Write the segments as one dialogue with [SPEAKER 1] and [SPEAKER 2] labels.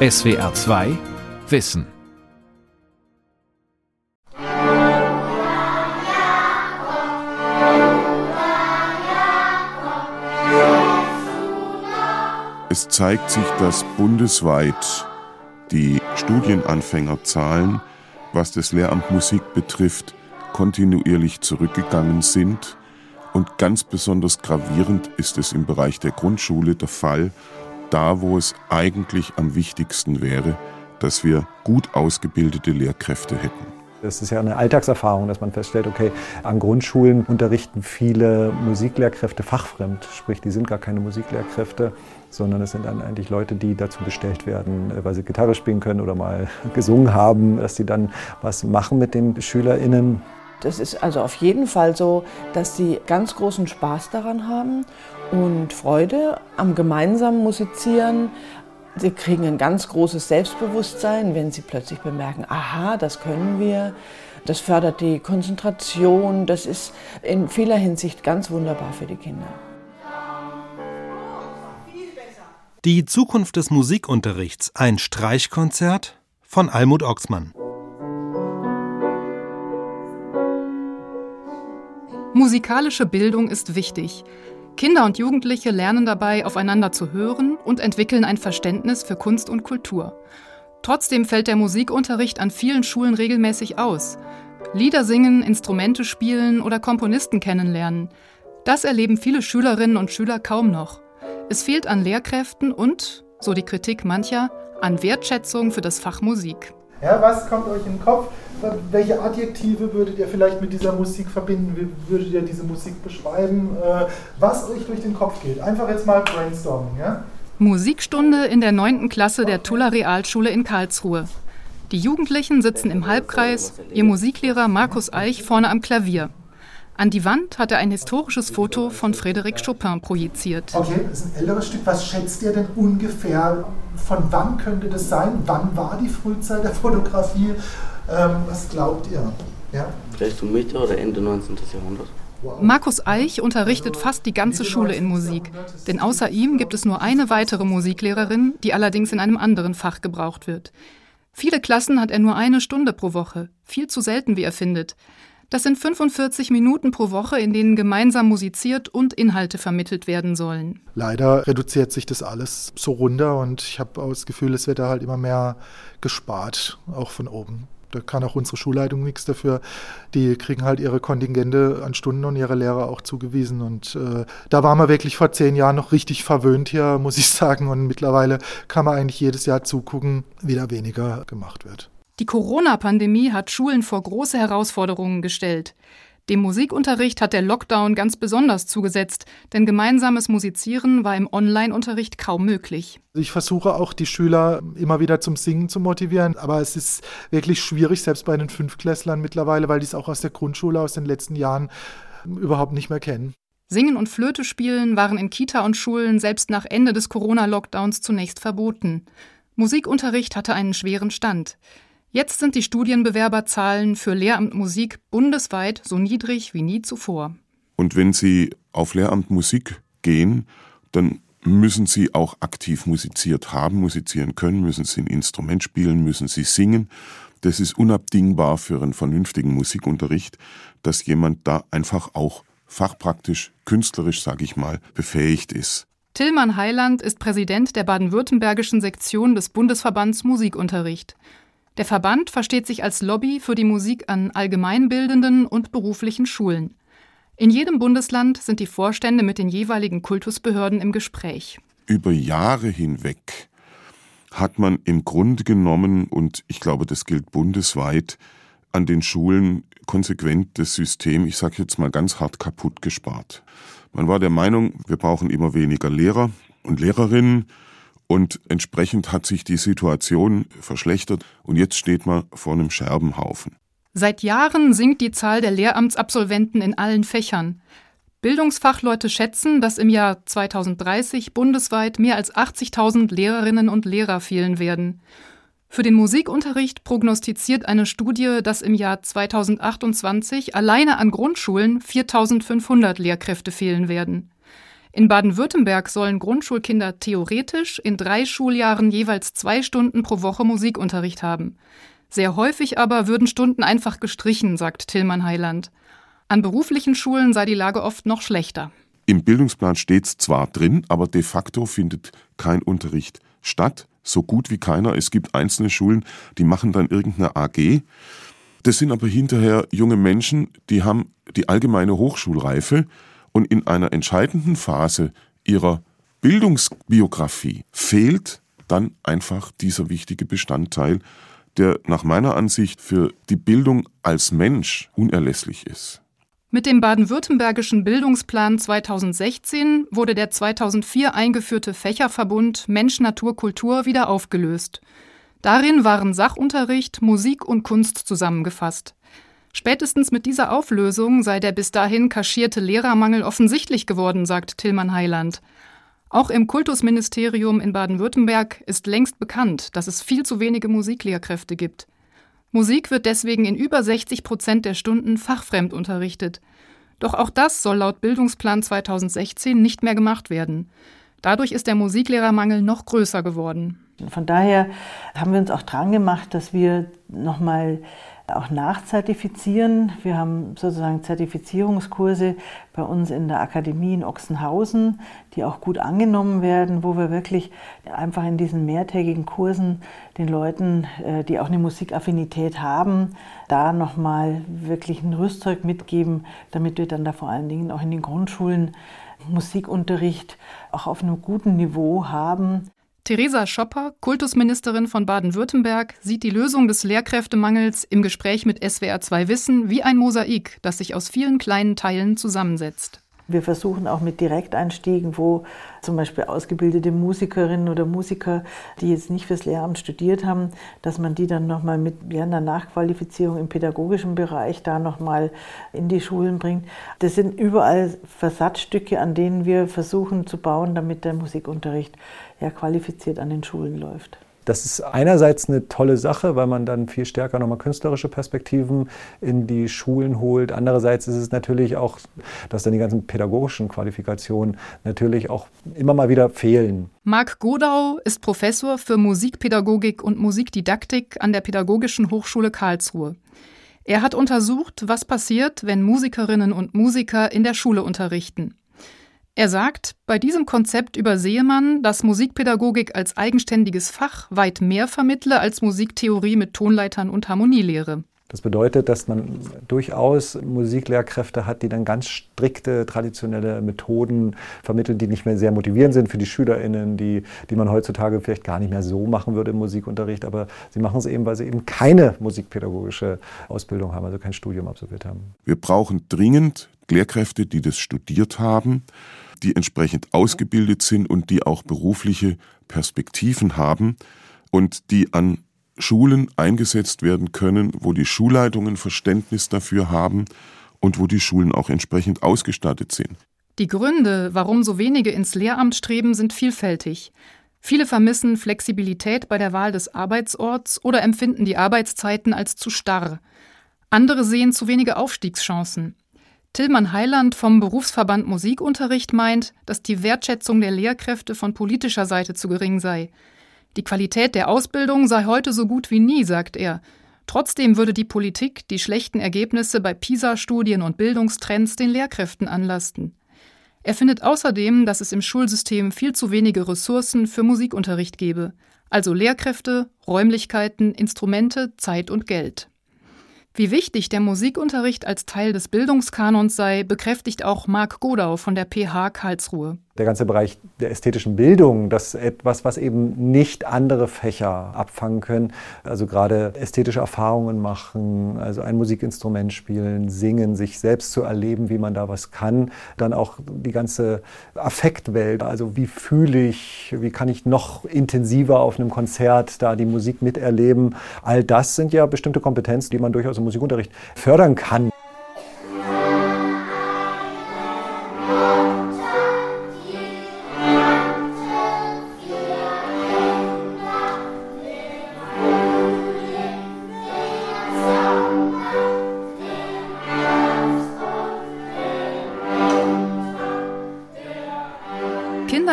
[SPEAKER 1] SWR 2 Wissen
[SPEAKER 2] Es zeigt sich, dass bundesweit die Studienanfängerzahlen, was das Lehramt Musik betrifft, kontinuierlich zurückgegangen sind. Und ganz besonders gravierend ist es im Bereich der Grundschule der Fall, da wo es eigentlich am wichtigsten wäre, dass wir gut ausgebildete Lehrkräfte hätten.
[SPEAKER 3] Das ist ja eine Alltagserfahrung, dass man feststellt, okay, an Grundschulen unterrichten viele Musiklehrkräfte fachfremd, sprich, die sind gar keine Musiklehrkräfte, sondern es sind dann eigentlich Leute, die dazu bestellt werden, weil sie Gitarre spielen können oder mal gesungen haben, dass sie dann was machen mit den SchülerInnen.
[SPEAKER 4] Das ist also auf jeden Fall so, dass sie ganz großen Spaß daran haben und Freude am gemeinsamen Musizieren. Sie kriegen ein ganz großes Selbstbewusstsein, wenn sie plötzlich bemerken, aha, das können wir. Das fördert die Konzentration. Das ist in vieler Hinsicht ganz wunderbar für die Kinder.
[SPEAKER 5] Die Zukunft des Musikunterrichts, ein Streichkonzert von Almut Oxmann.
[SPEAKER 6] Musikalische Bildung ist wichtig. Kinder und Jugendliche lernen dabei, aufeinander zu hören und entwickeln ein Verständnis für Kunst und Kultur. Trotzdem fällt der Musikunterricht an vielen Schulen regelmäßig aus. Lieder singen, Instrumente spielen oder Komponisten kennenlernen. Das erleben viele Schülerinnen und Schüler kaum noch. Es fehlt an Lehrkräften und, so die Kritik mancher, an Wertschätzung für das Fach Musik.
[SPEAKER 7] Ja, was kommt euch in den Kopf? Welche Adjektive würdet ihr vielleicht mit dieser Musik verbinden? Wie würdet ihr diese Musik beschreiben? Äh, was euch durch den Kopf geht? Einfach jetzt mal brainstormen. Ja?
[SPEAKER 6] Musikstunde in der 9. Klasse der Tuller Realschule in Karlsruhe. Die Jugendlichen sitzen im Halbkreis, ihr Musiklehrer Markus Eich vorne am Klavier. An die Wand hat er ein historisches Foto von Frédéric Chopin projiziert.
[SPEAKER 7] Okay, das ist ein älteres Stück. Was schätzt ihr denn ungefähr? Von wann könnte das sein? Wann war die Frühzeit der Fotografie? Ähm, was glaubt ihr?
[SPEAKER 8] Ja? Vielleicht um Mitte oder Ende 19. Jahrhundert.
[SPEAKER 6] Markus Eich unterrichtet fast die ganze Schule in Musik, denn außer ihm gibt es nur eine weitere Musiklehrerin, die allerdings in einem anderen Fach gebraucht wird. Viele Klassen hat er nur eine Stunde pro Woche, viel zu selten, wie er findet. Das sind 45 Minuten pro Woche, in denen gemeinsam musiziert und Inhalte vermittelt werden sollen.
[SPEAKER 7] Leider reduziert sich das alles so runter und ich habe das Gefühl, es wird da halt immer mehr gespart, auch von oben. Da kann auch unsere Schulleitung nichts dafür. Die kriegen halt ihre Kontingente an Stunden und ihre Lehrer auch zugewiesen. Und äh, da waren wir wirklich vor zehn Jahren noch richtig verwöhnt hier, muss ich sagen. Und mittlerweile kann man eigentlich jedes Jahr zugucken, wie da weniger gemacht wird.
[SPEAKER 6] Die Corona-Pandemie hat Schulen vor große Herausforderungen gestellt. Dem Musikunterricht hat der Lockdown ganz besonders zugesetzt, denn gemeinsames Musizieren war im Online-Unterricht kaum möglich.
[SPEAKER 7] Ich versuche auch die Schüler immer wieder zum Singen zu motivieren, aber es ist wirklich schwierig, selbst bei den Fünfklässlern mittlerweile, weil die es auch aus der Grundschule aus den letzten Jahren überhaupt nicht mehr kennen.
[SPEAKER 6] Singen und Flöte spielen waren in Kita und Schulen selbst nach Ende des Corona-Lockdowns zunächst verboten. Musikunterricht hatte einen schweren Stand. Jetzt sind die Studienbewerberzahlen für Lehramt Musik bundesweit so niedrig wie nie zuvor.
[SPEAKER 2] Und wenn Sie auf Lehramt Musik gehen, dann müssen Sie auch aktiv musiziert haben, musizieren können, müssen Sie ein Instrument spielen, müssen Sie singen. Das ist unabdingbar für einen vernünftigen Musikunterricht, dass jemand da einfach auch fachpraktisch, künstlerisch, sage ich mal, befähigt ist.
[SPEAKER 6] Tillmann Heiland ist Präsident der baden-württembergischen Sektion des Bundesverbands Musikunterricht. Der Verband versteht sich als Lobby für die Musik an allgemeinbildenden und beruflichen Schulen. In jedem Bundesland sind die Vorstände mit den jeweiligen Kultusbehörden im Gespräch.
[SPEAKER 2] Über Jahre hinweg hat man im Grunde genommen, und ich glaube, das gilt bundesweit, an den Schulen konsequent das System, ich sage jetzt mal ganz hart kaputt gespart. Man war der Meinung, wir brauchen immer weniger Lehrer und Lehrerinnen, und entsprechend hat sich die Situation verschlechtert und jetzt steht man vor einem Scherbenhaufen.
[SPEAKER 6] Seit Jahren sinkt die Zahl der Lehramtsabsolventen in allen Fächern. Bildungsfachleute schätzen, dass im Jahr 2030 bundesweit mehr als 80.000 Lehrerinnen und Lehrer fehlen werden. Für den Musikunterricht prognostiziert eine Studie, dass im Jahr 2028 alleine an Grundschulen 4.500 Lehrkräfte fehlen werden. In Baden-Württemberg sollen Grundschulkinder theoretisch in drei Schuljahren jeweils zwei Stunden pro Woche Musikunterricht haben. Sehr häufig aber würden Stunden einfach gestrichen, sagt Tillmann Heiland. An beruflichen Schulen sei die Lage oft noch schlechter.
[SPEAKER 2] Im Bildungsplan steht es zwar drin, aber de facto findet kein Unterricht statt, so gut wie keiner. Es gibt einzelne Schulen, die machen dann irgendeine AG. Das sind aber hinterher junge Menschen, die haben die allgemeine Hochschulreife und in einer entscheidenden Phase ihrer Bildungsbiografie fehlt dann einfach dieser wichtige Bestandteil, der nach meiner Ansicht für die Bildung als Mensch unerlässlich ist.
[SPEAKER 6] Mit dem baden-württembergischen Bildungsplan 2016 wurde der 2004 eingeführte Fächerverbund Mensch, Natur, Kultur wieder aufgelöst. Darin waren Sachunterricht, Musik und Kunst zusammengefasst. Spätestens mit dieser Auflösung sei der bis dahin kaschierte Lehrermangel offensichtlich geworden, sagt Tillmann Heiland. Auch im Kultusministerium in Baden-Württemberg ist längst bekannt, dass es viel zu wenige Musiklehrkräfte gibt. Musik wird deswegen in über 60 Prozent der Stunden fachfremd unterrichtet. Doch auch das soll laut Bildungsplan 2016 nicht mehr gemacht werden. Dadurch ist der Musiklehrermangel noch größer geworden.
[SPEAKER 9] Von daher haben wir uns auch dran gemacht, dass wir nochmal auch nachzertifizieren. Wir haben sozusagen Zertifizierungskurse bei uns in der Akademie in Ochsenhausen, die auch gut angenommen werden, wo wir wirklich einfach in diesen mehrtägigen Kursen den Leuten, äh, die auch eine Musikaffinität haben, da nochmal wirklich ein Rüstzeug mitgeben, damit wir dann da vor allen Dingen auch in den Grundschulen Musikunterricht auch auf einem guten Niveau haben.
[SPEAKER 6] Theresa Schopper, Kultusministerin von Baden-Württemberg, sieht die Lösung des Lehrkräftemangels im Gespräch mit SWR2 Wissen wie ein Mosaik, das sich aus vielen kleinen Teilen zusammensetzt.
[SPEAKER 9] Wir versuchen auch mit Direkteinstiegen, wo zum Beispiel ausgebildete Musikerinnen oder Musiker, die jetzt nicht fürs Lehramt studiert haben, dass man die dann nochmal mit ja, einer Nachqualifizierung im pädagogischen Bereich da nochmal in die Schulen bringt. Das sind überall Versatzstücke, an denen wir versuchen zu bauen, damit der Musikunterricht ja qualifiziert an den Schulen läuft.
[SPEAKER 3] Das ist einerseits eine tolle Sache, weil man dann viel stärker nochmal künstlerische Perspektiven in die Schulen holt. Andererseits ist es natürlich auch, dass dann die ganzen pädagogischen Qualifikationen natürlich auch immer mal wieder fehlen.
[SPEAKER 6] Marc Godau ist Professor für Musikpädagogik und Musikdidaktik an der Pädagogischen Hochschule Karlsruhe. Er hat untersucht, was passiert, wenn Musikerinnen und Musiker in der Schule unterrichten. Er sagt, bei diesem Konzept übersehe man, dass Musikpädagogik als eigenständiges Fach weit mehr vermittle als Musiktheorie mit Tonleitern und Harmonielehre.
[SPEAKER 3] Das bedeutet, dass man durchaus Musiklehrkräfte hat, die dann ganz strikte traditionelle Methoden vermitteln, die nicht mehr sehr motivierend sind für die SchülerInnen, die, die man heutzutage vielleicht gar nicht mehr so machen würde im Musikunterricht. Aber sie machen es eben, weil sie eben keine musikpädagogische Ausbildung haben, also kein Studium absolviert haben.
[SPEAKER 2] Wir brauchen dringend Lehrkräfte, die das studiert haben die entsprechend ausgebildet sind und die auch berufliche Perspektiven haben und die an Schulen eingesetzt werden können, wo die Schulleitungen Verständnis dafür haben und wo die Schulen auch entsprechend ausgestattet sind.
[SPEAKER 6] Die Gründe, warum so wenige ins Lehramt streben, sind vielfältig. Viele vermissen Flexibilität bei der Wahl des Arbeitsorts oder empfinden die Arbeitszeiten als zu starr. Andere sehen zu wenige Aufstiegschancen. Tillmann Heiland vom Berufsverband Musikunterricht meint, dass die Wertschätzung der Lehrkräfte von politischer Seite zu gering sei. Die Qualität der Ausbildung sei heute so gut wie nie, sagt er. Trotzdem würde die Politik die schlechten Ergebnisse bei PISA-Studien und Bildungstrends den Lehrkräften anlasten. Er findet außerdem, dass es im Schulsystem viel zu wenige Ressourcen für Musikunterricht gebe, also Lehrkräfte, Räumlichkeiten, Instrumente, Zeit und Geld. Wie wichtig der Musikunterricht als Teil des Bildungskanons sei, bekräftigt auch Marc Godau von der PH Karlsruhe
[SPEAKER 3] der ganze Bereich der ästhetischen Bildung, das ist etwas, was eben nicht andere Fächer abfangen können. Also gerade ästhetische Erfahrungen machen, also ein Musikinstrument spielen, singen, sich selbst zu erleben, wie man da was kann. Dann auch die ganze Affektwelt, also wie fühle ich, wie kann ich noch intensiver auf einem Konzert da die Musik miterleben. All das sind ja bestimmte Kompetenzen, die man durchaus im Musikunterricht fördern kann.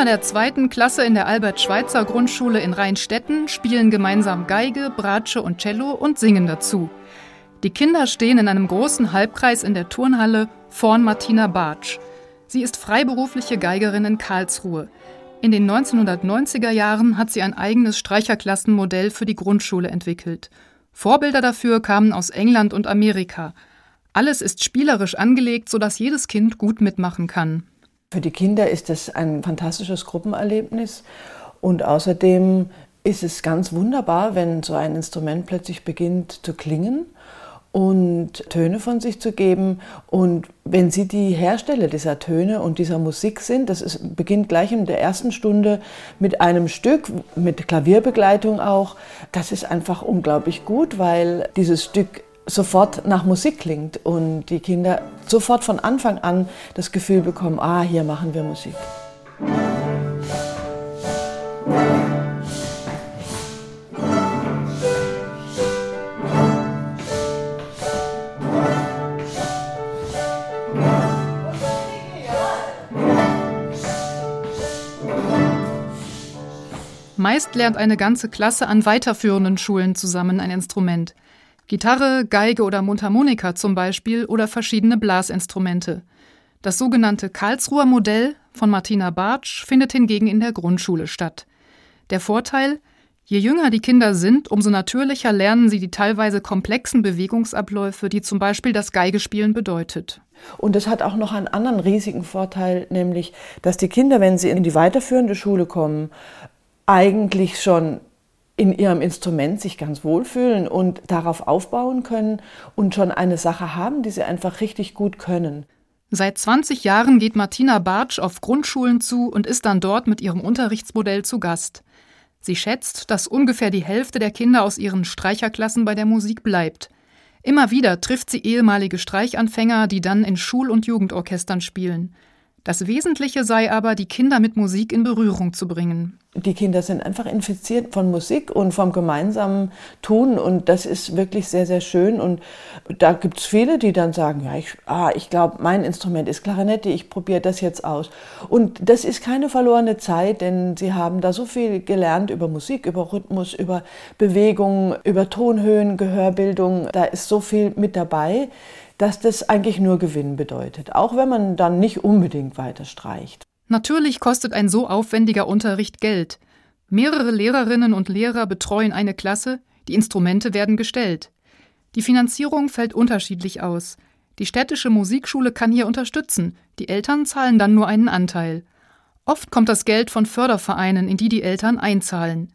[SPEAKER 6] Kinder der zweiten Klasse in der Albert-Schweitzer-Grundschule in Rheinstetten spielen gemeinsam Geige, Bratsche und Cello und singen dazu. Die Kinder stehen in einem großen Halbkreis in der Turnhalle vorn Martina Bartsch. Sie ist freiberufliche Geigerin in Karlsruhe. In den 1990er Jahren hat sie ein eigenes Streicherklassenmodell für die Grundschule entwickelt. Vorbilder dafür kamen aus England und Amerika. Alles ist spielerisch angelegt, sodass jedes Kind gut mitmachen kann.
[SPEAKER 4] Für die Kinder ist das ein fantastisches Gruppenerlebnis und außerdem ist es ganz wunderbar, wenn so ein Instrument plötzlich beginnt zu klingen und Töne von sich zu geben. Und wenn Sie die Hersteller dieser Töne und dieser Musik sind, das ist, beginnt gleich in der ersten Stunde mit einem Stück, mit Klavierbegleitung auch, das ist einfach unglaublich gut, weil dieses Stück sofort nach Musik klingt und die Kinder sofort von Anfang an das Gefühl bekommen, ah, hier machen wir Musik.
[SPEAKER 6] Meist lernt eine ganze Klasse an weiterführenden Schulen zusammen ein Instrument. Gitarre, Geige oder Mundharmonika zum Beispiel oder verschiedene Blasinstrumente. Das sogenannte Karlsruher Modell von Martina Bartsch findet hingegen in der Grundschule statt. Der Vorteil, je jünger die Kinder sind, umso natürlicher lernen sie die teilweise komplexen Bewegungsabläufe, die zum Beispiel das Geigespielen bedeutet.
[SPEAKER 4] Und es hat auch noch einen anderen riesigen Vorteil, nämlich, dass die Kinder, wenn sie in die weiterführende Schule kommen, eigentlich schon in ihrem Instrument sich ganz wohlfühlen und darauf aufbauen können und schon eine Sache haben, die sie einfach richtig gut können.
[SPEAKER 6] Seit 20 Jahren geht Martina Bartsch auf Grundschulen zu und ist dann dort mit ihrem Unterrichtsmodell zu Gast. Sie schätzt, dass ungefähr die Hälfte der Kinder aus ihren Streicherklassen bei der Musik bleibt. Immer wieder trifft sie ehemalige Streichanfänger, die dann in Schul- und Jugendorchestern spielen. Das Wesentliche sei aber, die Kinder mit Musik in Berührung zu bringen.
[SPEAKER 4] Die Kinder sind einfach infiziert von Musik und vom gemeinsamen Tun und das ist wirklich sehr, sehr schön. Und da gibt es viele, die dann sagen, ja, ich, ah, ich glaube, mein Instrument ist Klarinette, ich probiere das jetzt aus. Und das ist keine verlorene Zeit, denn sie haben da so viel gelernt über Musik, über Rhythmus, über Bewegung, über Tonhöhen, Gehörbildung. Da ist so viel mit dabei dass das eigentlich nur Gewinn bedeutet, auch wenn man dann nicht unbedingt weiter streicht.
[SPEAKER 6] Natürlich kostet ein so aufwendiger Unterricht Geld. Mehrere Lehrerinnen und Lehrer betreuen eine Klasse, die Instrumente werden gestellt. Die Finanzierung fällt unterschiedlich aus. Die städtische Musikschule kann hier unterstützen, die Eltern zahlen dann nur einen Anteil. Oft kommt das Geld von Fördervereinen, in die die Eltern einzahlen.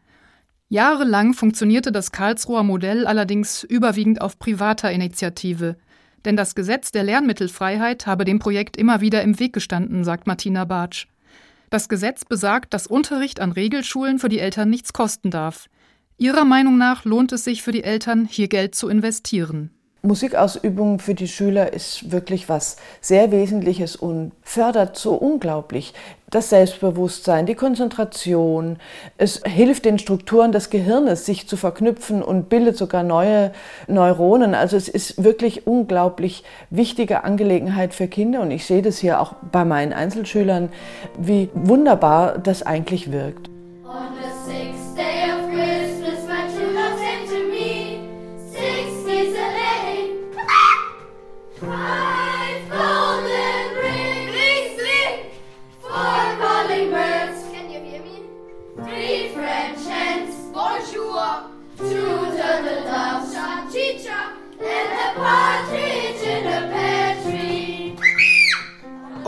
[SPEAKER 6] Jahrelang funktionierte das Karlsruher Modell allerdings überwiegend auf privater Initiative. Denn das Gesetz der Lernmittelfreiheit habe dem Projekt immer wieder im Weg gestanden, sagt Martina Bartsch. Das Gesetz besagt, dass Unterricht an Regelschulen für die Eltern nichts kosten darf. Ihrer Meinung nach lohnt es sich für die Eltern, hier Geld zu investieren.
[SPEAKER 4] Musikausübung für die Schüler ist wirklich was sehr Wesentliches und fördert so unglaublich das Selbstbewusstsein, die Konzentration. Es hilft den Strukturen des Gehirnes, sich zu verknüpfen und bildet sogar neue Neuronen. Also es ist wirklich unglaublich wichtige Angelegenheit für Kinder und ich sehe das hier auch bei meinen Einzelschülern, wie wunderbar das eigentlich wirkt.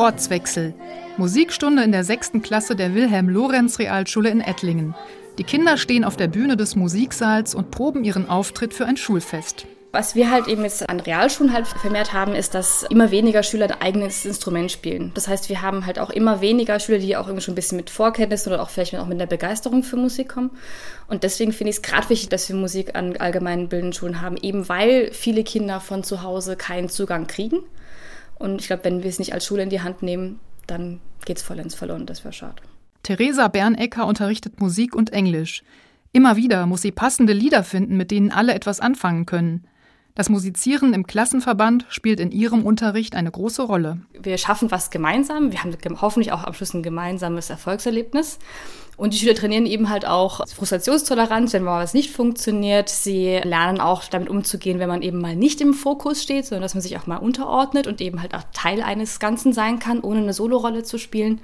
[SPEAKER 6] Ortswechsel. Musikstunde in der sechsten Klasse der Wilhelm-Lorenz-Realschule in Ettlingen. Die Kinder stehen auf der Bühne des Musiksaals und proben ihren Auftritt für ein Schulfest.
[SPEAKER 10] Was wir halt eben jetzt an Realschulen halt vermehrt haben, ist, dass immer weniger Schüler ein eigenes Instrument spielen. Das heißt, wir haben halt auch immer weniger Schüler, die auch irgendwie schon ein bisschen mit Vorkenntnissen oder auch vielleicht auch mit einer Begeisterung für Musik kommen. Und deswegen finde ich es gerade wichtig, dass wir Musik an allgemeinen bildenden Schulen haben, eben weil viele Kinder von zu Hause keinen Zugang kriegen. Und ich glaube, wenn wir es nicht als Schule in die Hand nehmen, dann geht es vollends verloren. Das wäre schade.
[SPEAKER 6] Theresa Bernecker unterrichtet Musik und Englisch. Immer wieder muss sie passende Lieder finden, mit denen alle etwas anfangen können. Das Musizieren im Klassenverband spielt in ihrem Unterricht eine große Rolle.
[SPEAKER 10] Wir schaffen was gemeinsam. Wir haben hoffentlich auch am Schluss ein gemeinsames Erfolgserlebnis. Und die Schüler trainieren eben halt auch Frustrationstoleranz, wenn mal was nicht funktioniert. Sie lernen auch damit umzugehen, wenn man eben mal nicht im Fokus steht, sondern dass man sich auch mal unterordnet und eben halt auch Teil eines Ganzen sein kann, ohne eine Solorolle zu spielen.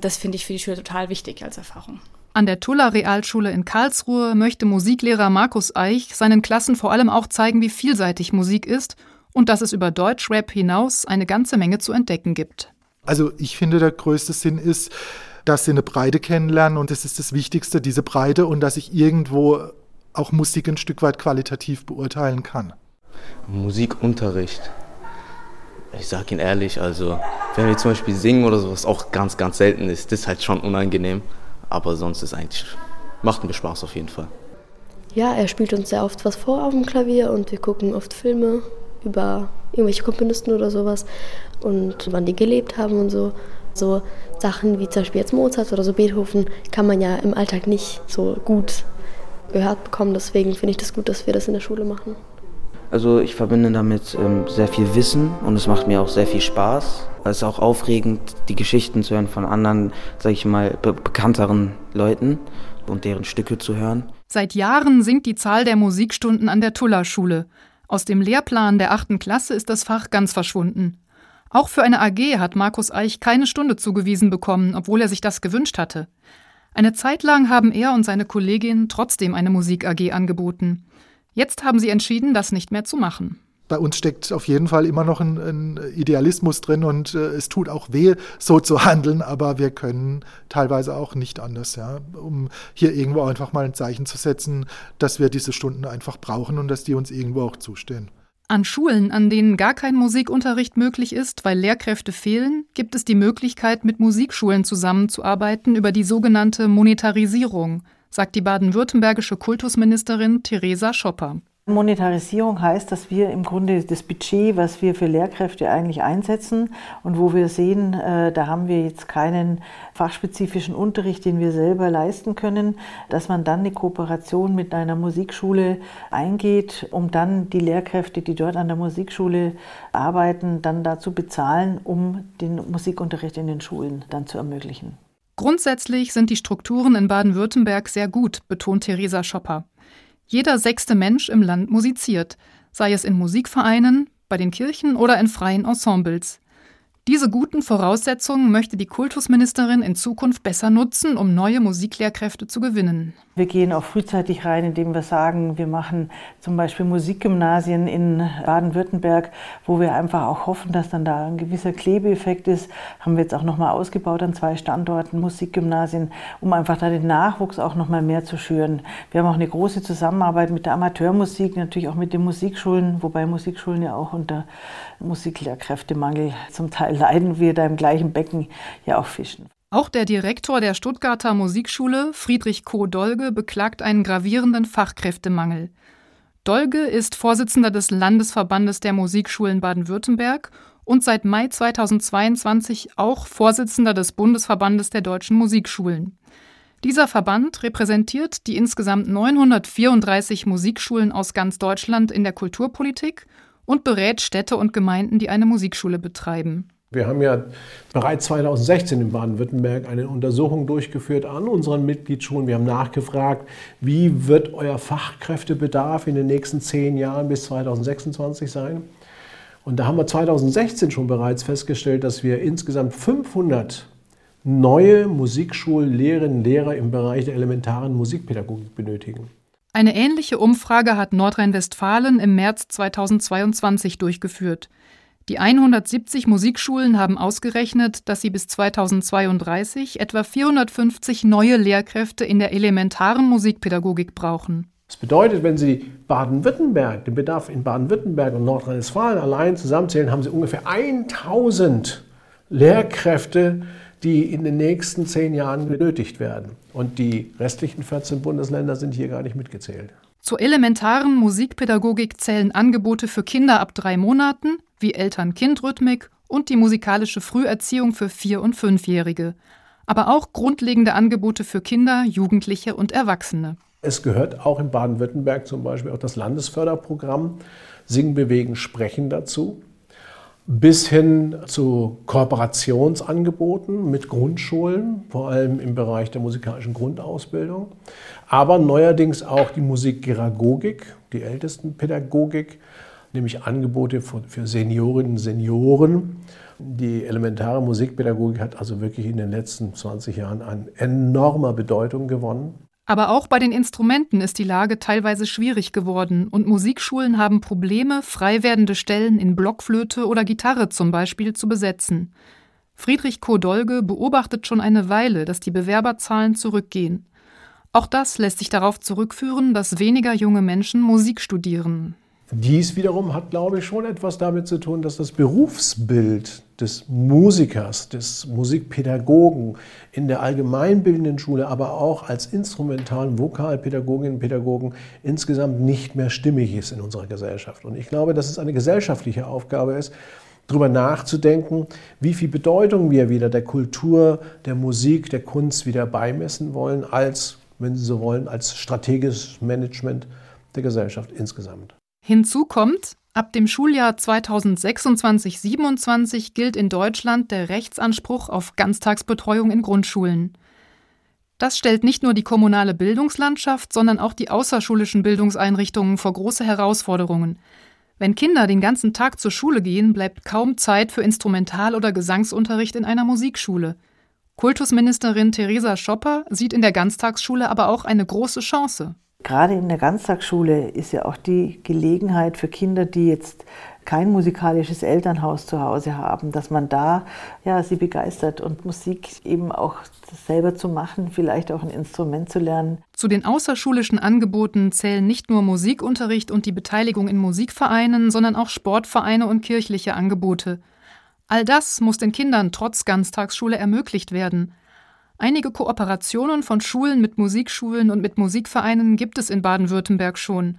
[SPEAKER 10] Das finde ich für die Schüler total wichtig als Erfahrung.
[SPEAKER 6] An der Tuller Realschule in Karlsruhe möchte Musiklehrer Markus Eich seinen Klassen vor allem auch zeigen, wie vielseitig Musik ist und dass es über Deutschrap hinaus eine ganze Menge zu entdecken gibt.
[SPEAKER 7] Also ich finde, der größte Sinn ist, dass sie eine Breite kennenlernen und das ist das Wichtigste, diese Breite und dass ich irgendwo auch Musik ein Stück weit qualitativ beurteilen kann.
[SPEAKER 8] Musikunterricht. Ich sage Ihnen ehrlich, also wenn wir zum Beispiel singen oder sowas auch ganz, ganz selten ist, das ist halt schon unangenehm. Aber sonst ist eigentlich, macht mir Spaß auf jeden Fall.
[SPEAKER 11] Ja, er spielt uns sehr oft was vor auf dem Klavier und wir gucken oft Filme über irgendwelche Komponisten oder sowas und wann die gelebt haben und so. So Sachen wie zum Beispiel jetzt Mozart oder so Beethoven kann man ja im Alltag nicht so gut gehört bekommen. Deswegen finde ich das gut, dass wir das in der Schule machen.
[SPEAKER 12] Also ich verbinde damit ähm, sehr viel Wissen und es macht mir auch sehr viel Spaß. Es ist auch aufregend, die Geschichten zu hören von anderen, sage ich mal, be bekannteren Leuten und deren Stücke zu hören.
[SPEAKER 6] Seit Jahren sinkt die Zahl der Musikstunden an der Tuller-Schule. Aus dem Lehrplan der achten Klasse ist das Fach ganz verschwunden. Auch für eine AG hat Markus Eich keine Stunde zugewiesen bekommen, obwohl er sich das gewünscht hatte. Eine Zeit lang haben er und seine Kollegin trotzdem eine Musik-AG angeboten. Jetzt haben sie entschieden, das nicht mehr zu machen.
[SPEAKER 7] Bei uns steckt auf jeden Fall immer noch ein, ein Idealismus drin und äh, es tut auch weh, so zu handeln, aber wir können teilweise auch nicht anders, ja, um hier irgendwo einfach mal ein Zeichen zu setzen, dass wir diese Stunden einfach brauchen und dass die uns irgendwo auch zustehen.
[SPEAKER 6] An Schulen, an denen gar kein Musikunterricht möglich ist, weil Lehrkräfte fehlen, gibt es die Möglichkeit, mit Musikschulen zusammenzuarbeiten über die sogenannte Monetarisierung, sagt die baden-württembergische Kultusministerin Theresa Schopper.
[SPEAKER 9] Monetarisierung heißt, dass wir im Grunde das Budget, was wir für Lehrkräfte eigentlich einsetzen und wo wir sehen, äh, da haben wir jetzt keinen fachspezifischen Unterricht, den wir selber leisten können, dass man dann eine Kooperation mit einer Musikschule eingeht, um dann die Lehrkräfte, die dort an der Musikschule arbeiten, dann dazu bezahlen, um den Musikunterricht in den Schulen dann zu ermöglichen.
[SPEAKER 6] Grundsätzlich sind die Strukturen in Baden-Württemberg sehr gut, betont Theresa Schopper. Jeder sechste Mensch im Land musiziert, sei es in Musikvereinen, bei den Kirchen oder in freien Ensembles. Diese guten Voraussetzungen möchte die Kultusministerin in Zukunft besser nutzen, um neue Musiklehrkräfte zu gewinnen.
[SPEAKER 9] Wir gehen auch frühzeitig rein, indem wir sagen, wir machen zum Beispiel Musikgymnasien in Baden-Württemberg, wo wir einfach auch hoffen, dass dann da ein gewisser Klebeeffekt ist. Haben wir jetzt auch nochmal ausgebaut an zwei Standorten Musikgymnasien, um einfach da den Nachwuchs auch nochmal mehr zu schüren. Wir haben auch eine große Zusammenarbeit mit der Amateurmusik, natürlich auch mit den Musikschulen, wobei Musikschulen ja auch unter Musiklehrkräftemangel zum Teil leiden, wir da im gleichen Becken ja auch fischen.
[SPEAKER 6] Auch der Direktor der Stuttgarter Musikschule, Friedrich Koh Dolge, beklagt einen gravierenden Fachkräftemangel. Dolge ist Vorsitzender des Landesverbandes der Musikschulen Baden-Württemberg und seit Mai 2022 auch Vorsitzender des Bundesverbandes der deutschen Musikschulen. Dieser Verband repräsentiert die insgesamt 934 Musikschulen aus ganz Deutschland in der Kulturpolitik und berät Städte und Gemeinden, die eine Musikschule betreiben.
[SPEAKER 13] Wir haben ja bereits 2016 in Baden-Württemberg eine Untersuchung durchgeführt an unseren Mitgliedsschulen. Wir haben nachgefragt, wie wird euer Fachkräftebedarf in den nächsten zehn Jahren bis 2026 sein? Und da haben wir 2016 schon bereits festgestellt, dass wir insgesamt 500 neue Musikschullehrerinnen und Lehrer im Bereich der elementaren Musikpädagogik benötigen.
[SPEAKER 6] Eine ähnliche Umfrage hat Nordrhein-Westfalen im März 2022 durchgeführt. Die 170 Musikschulen haben ausgerechnet, dass sie bis 2032 etwa 450 neue Lehrkräfte in der elementaren Musikpädagogik brauchen.
[SPEAKER 13] Das bedeutet, wenn Sie Baden-Württemberg, den Bedarf in Baden-Württemberg und Nordrhein-Westfalen allein zusammenzählen, haben Sie ungefähr 1000 Lehrkräfte, die in den nächsten zehn Jahren benötigt werden. Und die restlichen 14 Bundesländer sind hier gar nicht mitgezählt.
[SPEAKER 6] Zur elementaren Musikpädagogik zählen Angebote für Kinder ab drei Monaten, wie Eltern-Kind-Rhythmik und die musikalische Früherziehung für Vier- und Fünfjährige, aber auch grundlegende Angebote für Kinder, Jugendliche und Erwachsene.
[SPEAKER 13] Es gehört auch in Baden-Württemberg zum Beispiel auch das Landesförderprogramm Singen, Bewegen, Sprechen dazu bis hin zu Kooperationsangeboten mit Grundschulen, vor allem im Bereich der musikalischen Grundausbildung, aber neuerdings auch die Musikgeragogik, die ältesten Pädagogik, nämlich Angebote für Seniorinnen und Senioren. Die elementare Musikpädagogik hat also wirklich in den letzten 20 Jahren an enormer Bedeutung gewonnen.
[SPEAKER 6] Aber auch bei den Instrumenten ist die Lage teilweise schwierig geworden und Musikschulen haben Probleme, frei werdende Stellen in Blockflöte oder Gitarre zum Beispiel zu besetzen. Friedrich Kodolge beobachtet schon eine Weile, dass die Bewerberzahlen zurückgehen. Auch das lässt sich darauf zurückführen, dass weniger junge Menschen Musik studieren.
[SPEAKER 13] Dies wiederum hat, glaube ich, schon etwas damit zu tun, dass das Berufsbild des Musikers, des Musikpädagogen in der allgemeinbildenden Schule, aber auch als Instrumental- und Vokalpädagoginnen und Pädagogen insgesamt nicht mehr stimmig ist in unserer Gesellschaft. Und ich glaube, dass es eine gesellschaftliche Aufgabe ist, darüber nachzudenken, wie viel Bedeutung wir wieder der Kultur, der Musik, der Kunst wieder beimessen wollen, als, wenn Sie so wollen, als strategisches Management der Gesellschaft insgesamt.
[SPEAKER 6] Hinzu kommt, ab dem Schuljahr 2026-27 gilt in Deutschland der Rechtsanspruch auf Ganztagsbetreuung in Grundschulen. Das stellt nicht nur die kommunale Bildungslandschaft, sondern auch die außerschulischen Bildungseinrichtungen vor große Herausforderungen. Wenn Kinder den ganzen Tag zur Schule gehen, bleibt kaum Zeit für Instrumental- oder Gesangsunterricht in einer Musikschule. Kultusministerin Theresa Schopper sieht in der Ganztagsschule aber auch eine große Chance.
[SPEAKER 9] Gerade in der Ganztagsschule ist ja auch die Gelegenheit für Kinder, die jetzt kein musikalisches Elternhaus zu Hause haben, dass man da ja, sie begeistert und Musik eben auch selber zu machen, vielleicht auch ein Instrument zu lernen.
[SPEAKER 6] Zu den außerschulischen Angeboten zählen nicht nur Musikunterricht und die Beteiligung in Musikvereinen, sondern auch Sportvereine und kirchliche Angebote. All das muss den Kindern trotz Ganztagsschule ermöglicht werden. Einige Kooperationen von Schulen mit Musikschulen und mit Musikvereinen gibt es in Baden-Württemberg schon.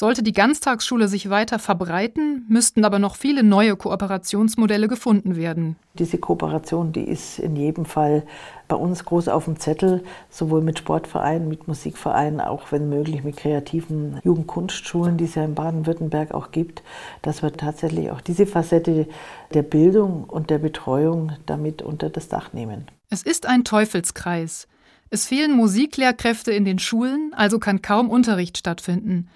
[SPEAKER 6] Sollte die Ganztagsschule sich weiter verbreiten, müssten aber noch viele neue Kooperationsmodelle gefunden werden.
[SPEAKER 9] Diese Kooperation, die ist in jedem Fall bei uns groß auf dem Zettel, sowohl mit Sportvereinen, mit Musikvereinen, auch wenn möglich mit kreativen Jugendkunstschulen, die es ja in Baden-Württemberg auch gibt, dass wir tatsächlich auch diese Facette der Bildung und der Betreuung damit unter das Dach nehmen.
[SPEAKER 6] Es ist ein Teufelskreis. Es fehlen Musiklehrkräfte in den Schulen, also kann kaum Unterricht stattfinden.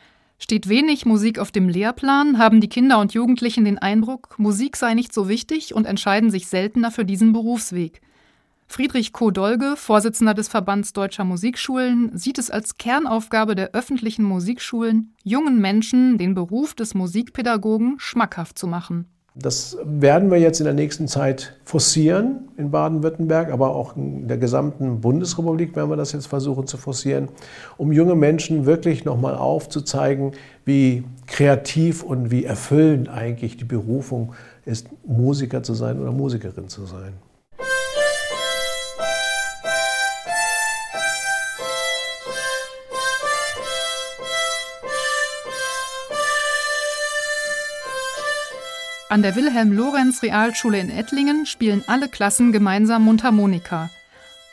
[SPEAKER 6] Steht wenig Musik auf dem Lehrplan, haben die Kinder und Jugendlichen den Eindruck, Musik sei nicht so wichtig und entscheiden sich seltener für diesen Berufsweg. Friedrich Kodolge, Vorsitzender des Verbands Deutscher Musikschulen, sieht es als Kernaufgabe der öffentlichen Musikschulen, jungen Menschen den Beruf des Musikpädagogen schmackhaft zu machen.
[SPEAKER 13] Das werden wir jetzt in der nächsten Zeit forcieren in Baden-Württemberg, aber auch in der gesamten Bundesrepublik werden wir das jetzt versuchen zu forcieren, um junge Menschen wirklich nochmal aufzuzeigen, wie kreativ und wie erfüllend eigentlich die Berufung ist, Musiker zu sein oder Musikerin zu sein.
[SPEAKER 6] An der Wilhelm-Lorenz-Realschule in Ettlingen spielen alle Klassen gemeinsam Mundharmonika.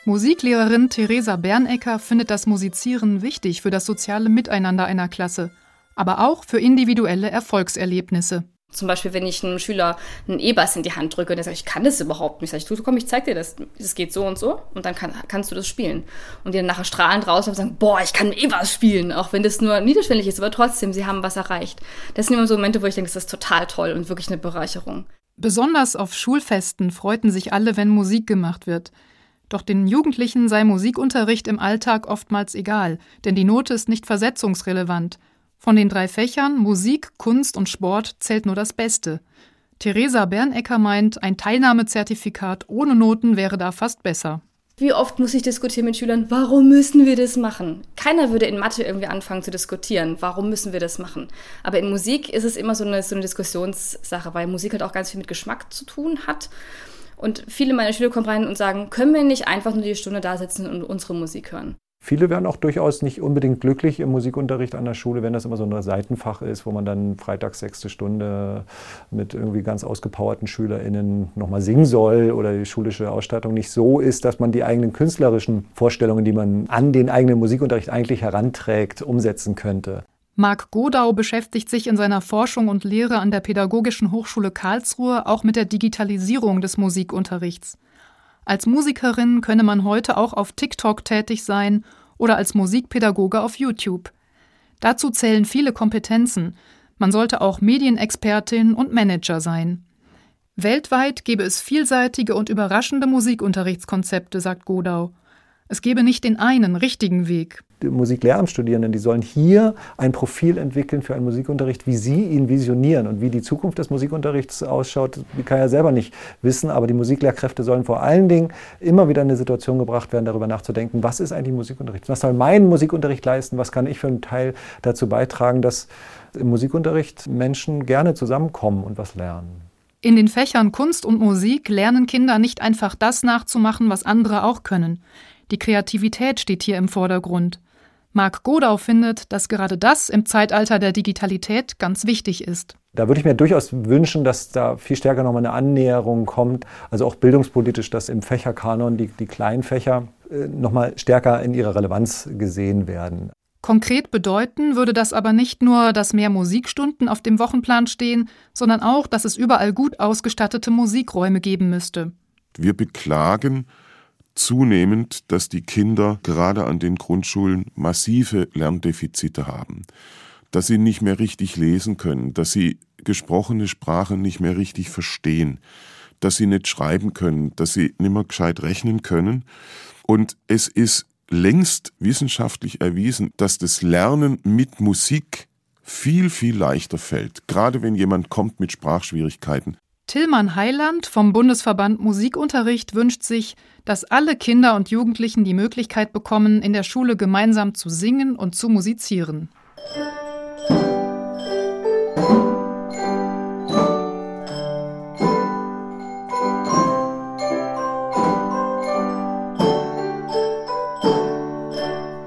[SPEAKER 6] Musiklehrerin Theresa Bernecker findet das Musizieren wichtig für das soziale Miteinander einer Klasse, aber auch für individuelle Erfolgserlebnisse.
[SPEAKER 10] Zum Beispiel, wenn ich einem Schüler einen E-Bass in die Hand drücke und der sagt, ich kann das überhaupt nicht. Sag ich, du komm, ich zeig dir das. Das geht so und so und dann kann, kannst du das spielen. Und die dann nachher strahlend raus und sagen, boah, ich kann E-Bass spielen. Auch wenn das nur niederschwellig ist, aber trotzdem, sie haben was erreicht. Das sind immer so Momente, wo ich denke, das ist total toll und wirklich eine Bereicherung.
[SPEAKER 6] Besonders auf Schulfesten freuten sich alle, wenn Musik gemacht wird. Doch den Jugendlichen sei Musikunterricht im Alltag oftmals egal, denn die Note ist nicht versetzungsrelevant. Von den drei Fächern Musik, Kunst und Sport zählt nur das Beste. Theresa Bernecker meint, ein Teilnahmezertifikat ohne Noten wäre da fast besser.
[SPEAKER 10] Wie oft muss ich diskutieren mit Schülern, warum müssen wir das machen? Keiner würde in Mathe irgendwie anfangen zu diskutieren, warum müssen wir das machen? Aber in Musik ist es immer so eine, so eine Diskussionssache, weil Musik halt auch ganz viel mit Geschmack zu tun hat. Und viele meiner Schüler kommen rein und sagen, können wir nicht einfach nur die Stunde da sitzen und unsere Musik hören?
[SPEAKER 3] Viele werden auch durchaus nicht unbedingt glücklich im Musikunterricht an der Schule, wenn das immer so ein Seitenfach ist, wo man dann freitags sechste Stunde mit irgendwie ganz ausgepowerten SchülerInnen nochmal singen soll oder die schulische Ausstattung nicht so ist, dass man die eigenen künstlerischen Vorstellungen, die man an den eigenen Musikunterricht eigentlich heranträgt, umsetzen könnte.
[SPEAKER 6] Marc Godau beschäftigt sich in seiner Forschung und Lehre an der Pädagogischen Hochschule Karlsruhe auch mit der Digitalisierung des Musikunterrichts. Als Musikerin könne man heute auch auf TikTok tätig sein oder als Musikpädagoge auf YouTube. Dazu zählen viele Kompetenzen. Man sollte auch Medienexpertin und Manager sein. Weltweit gebe es vielseitige und überraschende Musikunterrichtskonzepte, sagt Godau. Es gebe nicht den einen richtigen Weg.
[SPEAKER 3] Die Musiklehramtsstudierenden, die sollen hier ein Profil entwickeln für einen Musikunterricht, wie sie ihn visionieren und wie die Zukunft des Musikunterrichts ausschaut, kann ja selber nicht wissen, aber die Musiklehrkräfte sollen vor allen Dingen immer wieder in eine Situation gebracht werden, darüber nachzudenken, was ist eigentlich Musikunterricht? Was soll mein Musikunterricht leisten? Was kann ich für einen Teil dazu beitragen, dass im Musikunterricht Menschen gerne zusammenkommen und was lernen?
[SPEAKER 6] In den Fächern Kunst und Musik lernen Kinder nicht einfach das nachzumachen, was andere auch können. Die Kreativität steht hier im Vordergrund. Marc Godau findet, dass gerade das im Zeitalter der Digitalität ganz wichtig ist.
[SPEAKER 3] Da würde ich mir durchaus wünschen, dass da viel stärker nochmal eine Annäherung kommt, also auch bildungspolitisch, dass im Fächerkanon die, die kleinen Fächer äh, nochmal stärker in ihrer Relevanz gesehen werden.
[SPEAKER 6] Konkret bedeuten würde das aber nicht nur, dass mehr Musikstunden auf dem Wochenplan stehen, sondern auch, dass es überall gut ausgestattete Musikräume geben müsste.
[SPEAKER 2] Wir beklagen, zunehmend, dass die Kinder gerade an den Grundschulen massive Lerndefizite haben, dass sie nicht mehr richtig lesen können, dass sie gesprochene Sprache nicht mehr richtig verstehen, dass sie nicht schreiben können, dass sie nicht mehr gescheit rechnen können. Und es ist längst wissenschaftlich erwiesen, dass das Lernen mit Musik viel, viel leichter fällt, gerade wenn jemand kommt mit Sprachschwierigkeiten.
[SPEAKER 6] Tillmann Heiland vom Bundesverband Musikunterricht wünscht sich, dass alle Kinder und Jugendlichen die Möglichkeit bekommen, in der Schule gemeinsam zu singen und zu musizieren.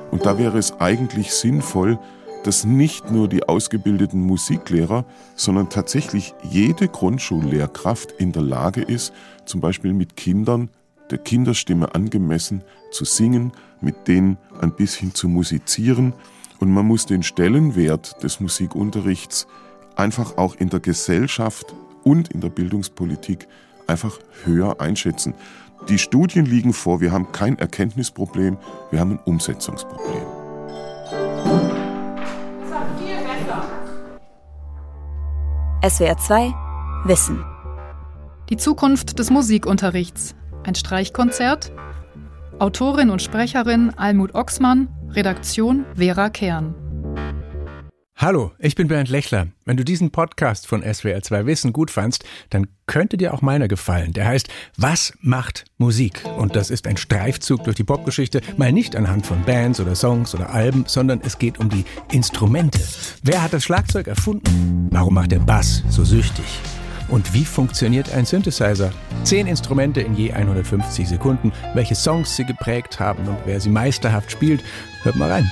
[SPEAKER 2] Und da wäre es eigentlich sinnvoll, dass nicht nur die ausgebildeten Musiklehrer, sondern tatsächlich jede Grundschullehrkraft in der Lage ist, zum Beispiel mit Kindern der Kinderstimme angemessen zu singen, mit denen ein bisschen zu musizieren. Und man muss den Stellenwert des Musikunterrichts einfach auch in der Gesellschaft und in der Bildungspolitik einfach höher einschätzen. Die Studien liegen vor, wir haben kein Erkenntnisproblem, wir haben ein Umsetzungsproblem.
[SPEAKER 14] SWR 2 Wissen.
[SPEAKER 6] Die Zukunft des Musikunterrichts. Ein Streichkonzert. Autorin und Sprecherin Almut Oxmann. Redaktion Vera Kern.
[SPEAKER 15] Hallo, ich bin Bernd Lechler. Wenn du diesen Podcast von SWR2 Wissen gut fandst, dann könnte dir auch meiner gefallen. Der heißt Was macht Musik? Und das ist ein Streifzug durch die Popgeschichte, mal nicht anhand von Bands oder Songs oder Alben, sondern es geht um die Instrumente. Wer hat das Schlagzeug erfunden? Warum macht der Bass so süchtig? Und wie funktioniert ein Synthesizer? Zehn Instrumente in je 150 Sekunden, welche Songs sie geprägt haben und wer sie meisterhaft spielt. Hört mal rein.